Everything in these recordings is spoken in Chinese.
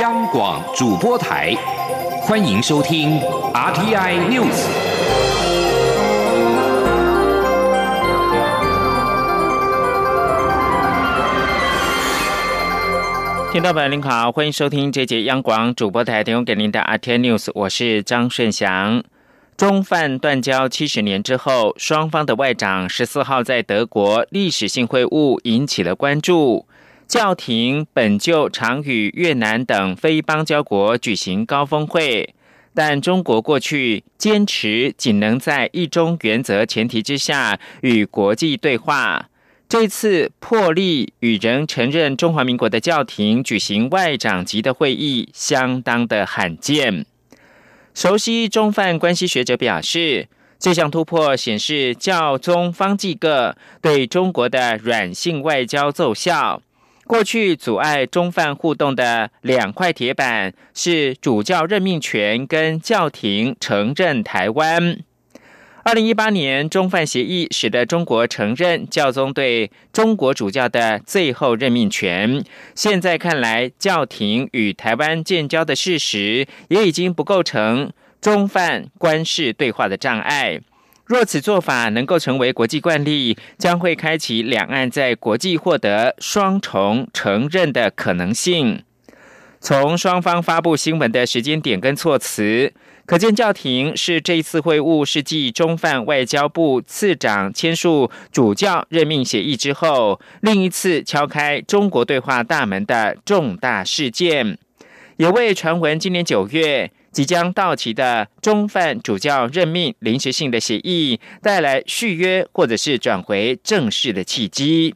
央广主播台，欢迎收听 RTI News。听众朋友您好，欢迎收听这节央广主播台提供给您的 RTI News，我是张顺祥。中梵断交七十年之后，双方的外长十四号在德国历史性会晤引起了关注。教廷本就常与越南等非邦交国举行高峰会，但中国过去坚持仅能在一中原则前提之下与国际对话。这次破例与仍承认中华民国的教廷举行外长级的会议，相当的罕见。熟悉中梵关系学者表示，这项突破显示教宗方济各对中国的软性外交奏效。过去阻碍中梵互动的两块铁板是主教任命权跟教廷承认台湾。二零一八年中梵协议使得中国承认教宗对中国主教的最后任命权。现在看来，教廷与台湾建交的事实也已经不构成中梵官事对话的障碍。若此做法能够成为国际惯例，将会开启两岸在国际获得双重承认的可能性。从双方发布新闻的时间点跟措辞，可见教廷是这次会晤是继中梵外交部次长签署主教任命协议之后，另一次敲开中国对话大门的重大事件，也为传闻今年九月。即将到期的中梵主教任命临时性的协议，带来续约或者是转回正式的契机。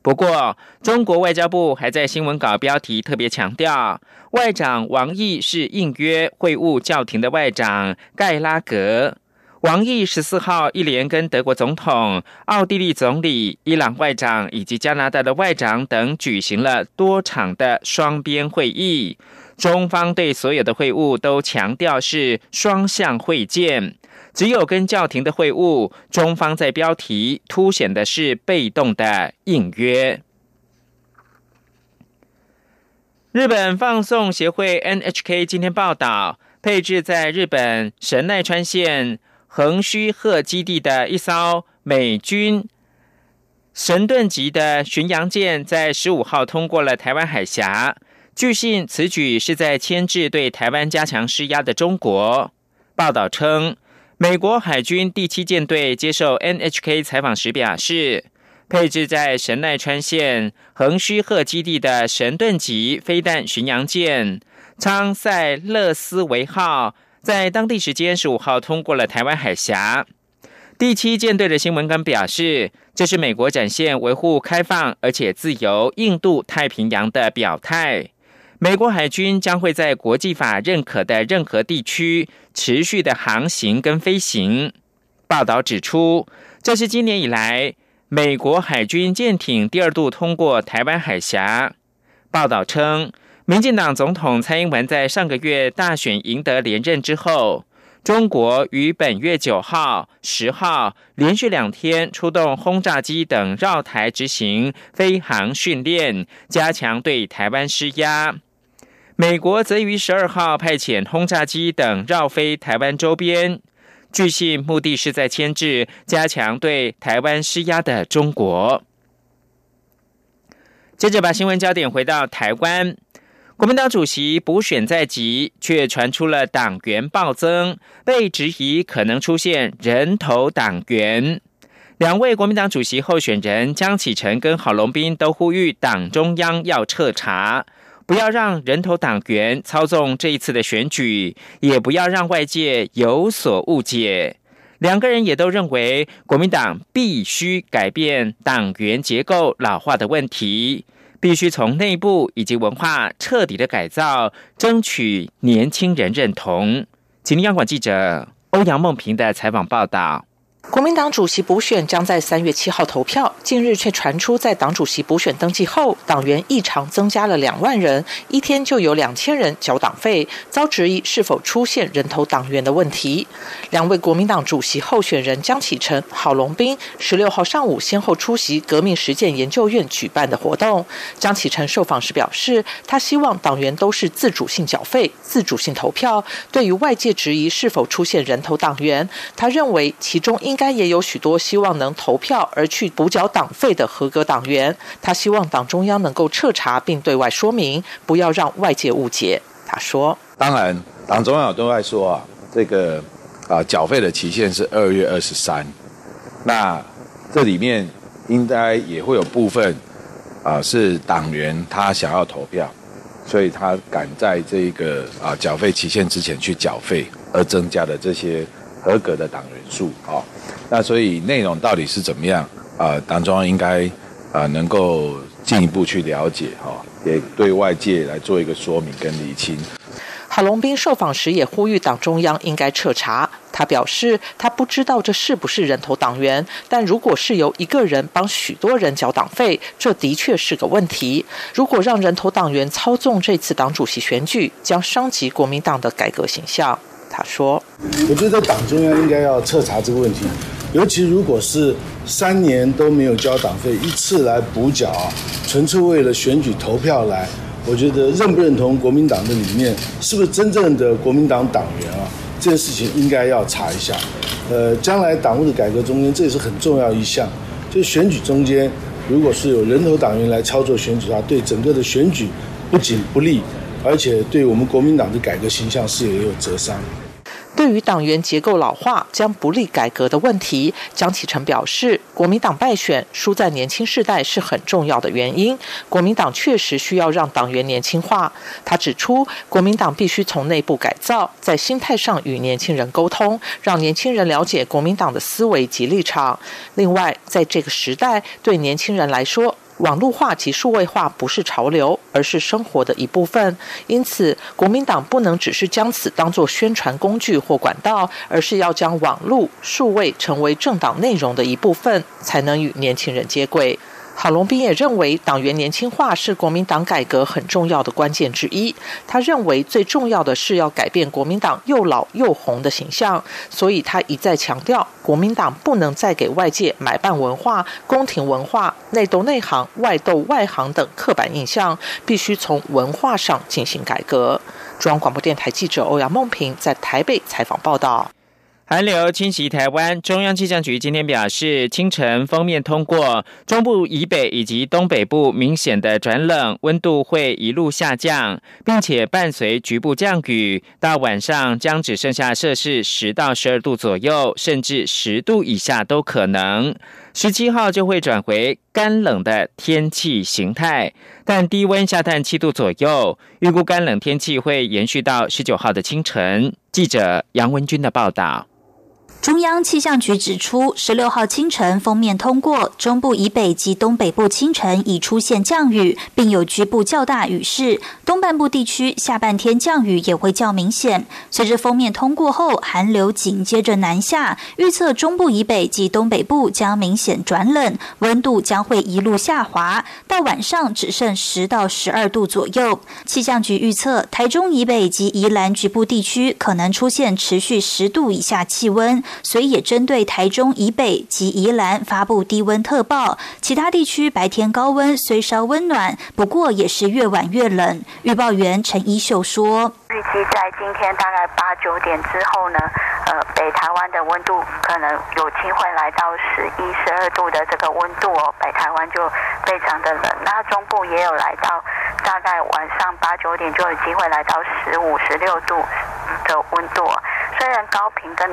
不过，中国外交部还在新闻稿标题特别强调，外长王毅是应约会晤教廷的外长盖拉格。王毅十四号一连跟德国总统、奥地利总理、伊朗外长以及加拿大的外长等举行了多场的双边会议。中方对所有的会晤都强调是双向会见，只有跟教廷的会晤，中方在标题凸显的是被动的应约。日本放送协会 NHK 今天报道，配置在日本神奈川县横须贺基地的一艘美军神盾级的巡洋舰，在十五号通过了台湾海峡。据信，此举是在牵制对台湾加强施压的中国。报道称，美国海军第七舰队接受 NHK 采访时表示，配置在神奈川县横须贺基地的神盾级飞弹巡洋舰昌塞勒斯维号，在当地时间十五号通过了台湾海峡。第七舰队的新闻官表示，这是美国展现维护开放而且自由印度太平洋的表态。美国海军将会在国际法认可的任何地区持续的航行跟飞行。报道指出，这是今年以来美国海军舰艇第二度通过台湾海峡。报道称，民进党总统蔡英文在上个月大选赢得连任之后，中国于本月九号、十号连续两天出动轰炸机等绕台执行飞航训练，加强对台湾施压。美国则于十二号派遣轰炸机等绕飞台湾周边，据信目的是在牵制、加强对台湾施压的中国。接着把新闻焦点回到台湾，国民党主席补选在即，却传出了党员暴增，被质疑可能出现人头党员。两位国民党主席候选人江启臣跟郝龙斌都呼吁党中央要彻查。不要让人头党员操纵这一次的选举，也不要让外界有所误解。两个人也都认为，国民党必须改变党员结构老化的问题，必须从内部以及文化彻底的改造，争取年轻人认同。请央广记者欧阳梦平的采访报道。国民党主席补选将在三月七号投票，近日却传出，在党主席补选登记后，党员异常增加了两万人，一天就有两千人缴党费，遭质疑是否出现人头党员的问题。两位国民党主席候选人江启臣、郝龙斌十六号上午先后出席革命实践研究院举办的活动。江启臣受访时表示，他希望党员都是自主性缴费、自主性投票。对于外界质疑是否出现人头党员，他认为其中应。应该也有许多希望能投票而去补缴党费的合格党员。他希望党中央能够彻查并对外说明，不要让外界误解。他说：“当然，党中央对外说啊，这个啊缴费的期限是二月二十三。那这里面应该也会有部分啊是党员他想要投票，所以他赶在这个啊缴费期限之前去缴费，而增加的这些合格的党员数啊。”那所以内容到底是怎么样啊？党中央应该啊能够进一步去了解哈，也对外界来做一个说明跟厘清。郝龙斌受访时也呼吁党中央应该彻查。他表示，他不知道这是不是人头党员，但如果是由一个人帮许多人缴党费，这的确是个问题。如果让人头党员操纵这次党主席选举，将伤及国民党的改革形象。他说：“我觉得党中央应该要彻查这个问题。”尤其如果是三年都没有交党费，一次来补缴，纯粹为了选举投票来，我觉得认不认同国民党的理念，是不是真正的国民党党员啊？这件事情应该要查一下。呃，将来党务的改革中间，这也是很重要一项。就选举中间，如果是有人头党员来操作选举的话，对整个的选举不仅不利，而且对我们国民党的改革形象是也有折伤。对于党员结构老化将不利改革的问题，江启臣表示，国民党败选输在年轻世代是很重要的原因。国民党确实需要让党员年轻化。他指出，国民党必须从内部改造，在心态上与年轻人沟通，让年轻人了解国民党的思维及立场。另外，在这个时代，对年轻人来说，网络化及数位化不是潮流，而是生活的一部分。因此，国民党不能只是将此当作宣传工具或管道，而是要将网络、数位成为政党内容的一部分，才能与年轻人接轨。郝龙斌也认为，党员年轻化是国民党改革很重要的关键之一。他认为，最重要的是要改变国民党又老又红的形象，所以他一再强调，国民党不能再给外界买办文化、宫廷文化、内斗内行、外斗外行等刻板印象，必须从文化上进行改革。中央广播电台记者欧阳梦平在台北采访报道。寒流侵袭台湾，中央气象局今天表示，清晨封面通过中部以北以及东北部明显的转冷，温度会一路下降，并且伴随局部降雨，到晚上将只剩下摄氏十到十二度左右，甚至十度以下都可能。十七号就会转回干冷的天气形态，但低温下探七度左右，预估干冷天气会延续到十九号的清晨。记者杨文军的报道。中央气象局指出，十六号清晨封面通过中部以北及东北部，清晨已出现降雨，并有局部较大雨势。东半部地区下半天降雨也会较明显。随着封面通过后，寒流紧接着南下，预测中部以北及东北部将明显转冷，温度将会一路下滑，到晚上只剩十到十二度左右。气象局预测，台中以北及宜兰局部地区可能出现持续十度以下气温。所以也针对台中以北及宜兰发布低温特报，其他地区白天高温虽稍温暖，不过也是越晚越冷。预报员陈一秀说：“预计在今天大概八九点之后呢，呃，北台湾的温度可能有机会来到十一、十二度的这个温度哦，北台湾就非常的冷。那中部也有来到，大概晚上八九点就有机会来到十五、十六度的温度。”虽然高频跟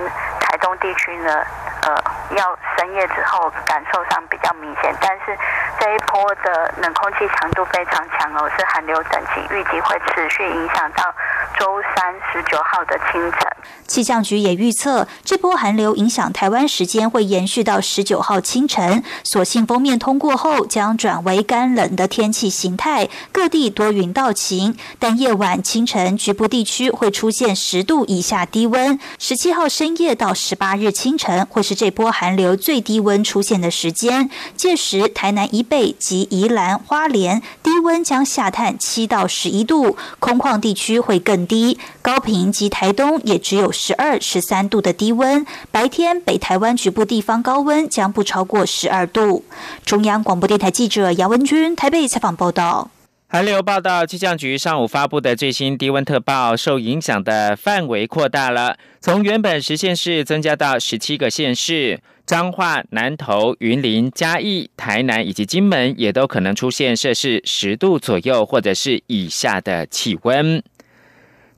台东地区呢，呃，要深夜之后感受上比较明显，但是这一波的冷空气强度非常强哦，是寒流等级，预计会持续影响到周三十九号的清晨。气象局也预测，这波寒流影响台湾时间会延续到十九号清晨。所幸封面通过后，将转为干冷的天气形态，各地多云到晴。但夜晚、清晨局部地区会出现十度以下低温。十七号深夜到十八日清晨，会是这波寒流最低温出现的时间。届时，台南以北及宜兰花莲低温将下探七到十一度，空旷地区会更低。高平及台东也只有。十二、十三度的低温，白天北台湾局部地方高温将不超过十二度。中央广播电台记者杨文君台北采访报道。韩流报道，气象局上午发布的最新低温特报，受影响的范围扩大了，从原本十县市增加到十七个县市，彰化、南投、云林、嘉义、台南以及金门也都可能出现摄氏十度左右或者是以下的气温。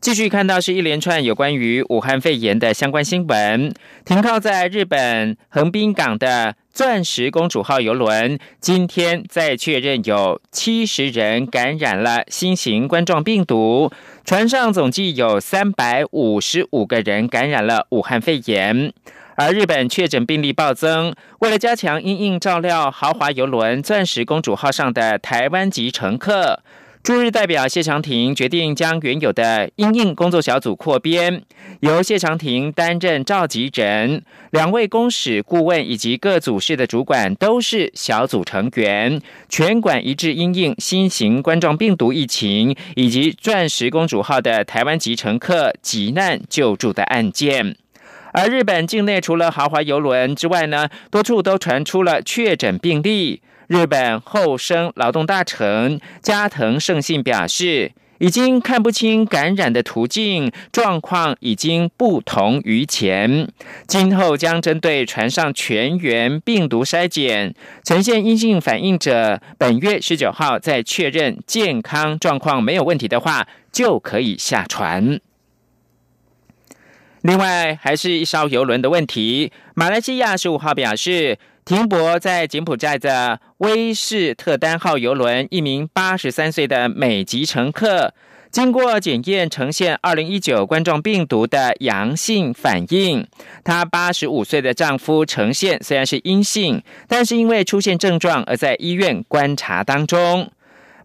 继续看到是一连串有关于武汉肺炎的相关新闻。停靠在日本横滨港的“钻石公主号”游轮，今天再确认有七十人感染了新型冠状病毒，船上总计有三百五十五个人感染了武汉肺炎。而日本确诊病例暴增，为了加强因应照料豪华游轮“钻石公主号”上的台湾籍乘客。驻日代表谢长廷决定将原有的应应工作小组扩编，由谢长廷担任召集人，两位公使顾问以及各组室的主管都是小组成员，全管一致应应新型冠状病毒疫情以及钻石公主号的台湾籍乘客急难救助的案件。而日本境内除了豪华游轮之外呢，多处都传出了确诊病例。日本厚生劳动大臣加藤胜信表示，已经看不清感染的途径，状况已经不同于前。今后将针对船上全员病毒筛检，呈现阴性反应者，本月十九号再确认健康状况没有问题的话，就可以下船。另外，还是一艘游轮的问题，马来西亚十五号表示。停泊在柬埔寨的威士特丹号游轮，一名八十三岁的美籍乘客，经过检验呈现二零一九冠状病毒的阳性反应。她八十五岁的丈夫呈现虽然是阴性，但是因为出现症状而在医院观察当中。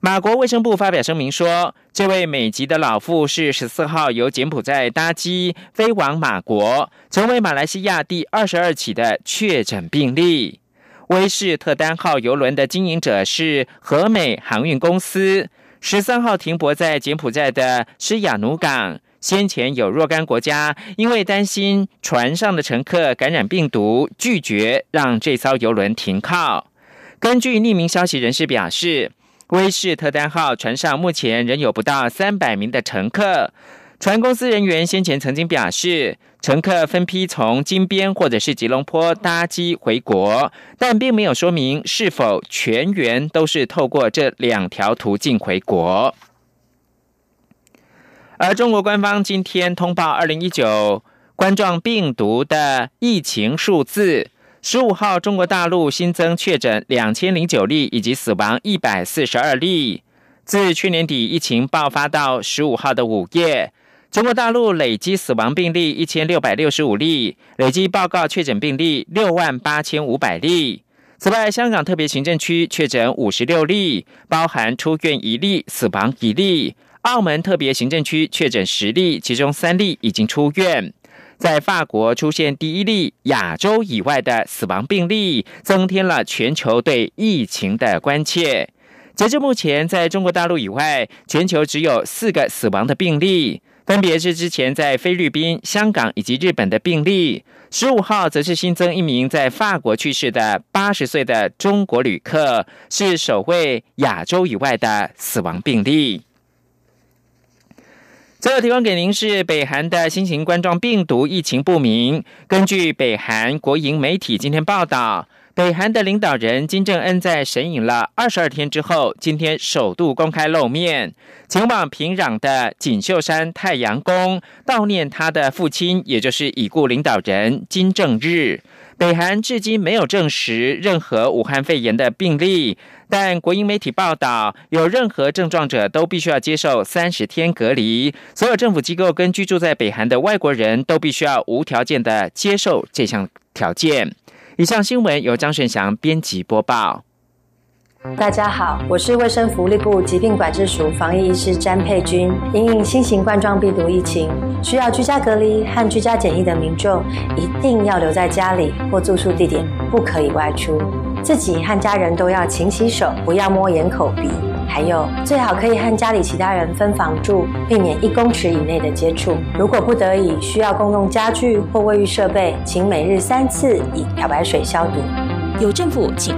马国卫生部发表声明说，这位美籍的老妇是十四号由柬埔寨搭机飞往马国，成为马来西亚第二十二起的确诊病例。威士特丹号游轮的经营者是和美航运公司，十三号停泊在柬埔寨的施雅努港。先前有若干国家因为担心船上的乘客感染病毒，拒绝让这艘游轮停靠。根据匿名消息人士表示。威士特丹号船上目前仍有不到三百名的乘客。船公司人员先前曾经表示，乘客分批从金边或者是吉隆坡搭机回国，但并没有说明是否全员都是透过这两条途径回国。而中国官方今天通报二零一九冠状病毒的疫情数字。十五号，中国大陆新增确诊两千零九例，以及死亡一百四十二例。自去年底疫情爆发到十五号的午夜，中国大陆累计死亡病例一千六百六十五例，累计报告确诊病例六万八千五百例。此外，香港特别行政区确诊五十六例，包含出院一例、死亡一例。澳门特别行政区确诊十例，其中三例已经出院。在法国出现第一例亚洲以外的死亡病例，增添了全球对疫情的关切。截至目前，在中国大陆以外，全球只有四个死亡的病例，分别是之前在菲律宾、香港以及日本的病例。十五号则是新增一名在法国去世的八十岁的中国旅客，是首位亚洲以外的死亡病例。最后提供给您是北韩的新型冠状病毒疫情不明。根据北韩国营媒体今天报道，北韩的领导人金正恩在神隐了二十二天之后，今天首度公开露面，前往平壤的锦绣山太阳宫悼念他的父亲，也就是已故领导人金正日。北韩至今没有证实任何武汉肺炎的病例，但国营媒体报道，有任何症状者都必须要接受三十天隔离。所有政府机构跟居住在北韩的外国人都必须要无条件的接受这项条件。以上新闻由张顺祥编辑播报。大家好，我是卫生福利部疾病管制署防疫医师詹佩君。因应新型冠状病毒疫情，需要居家隔离和居家检疫的民众，一定要留在家里或住宿地点，不可以外出。自己和家人都要勤洗手，不要摸眼、口、鼻。还有，最好可以和家里其他人分房住，避免一公尺以内的接触。如果不得已需要共用家具或卫浴设备，请每日三次以漂白水消毒。有政府，请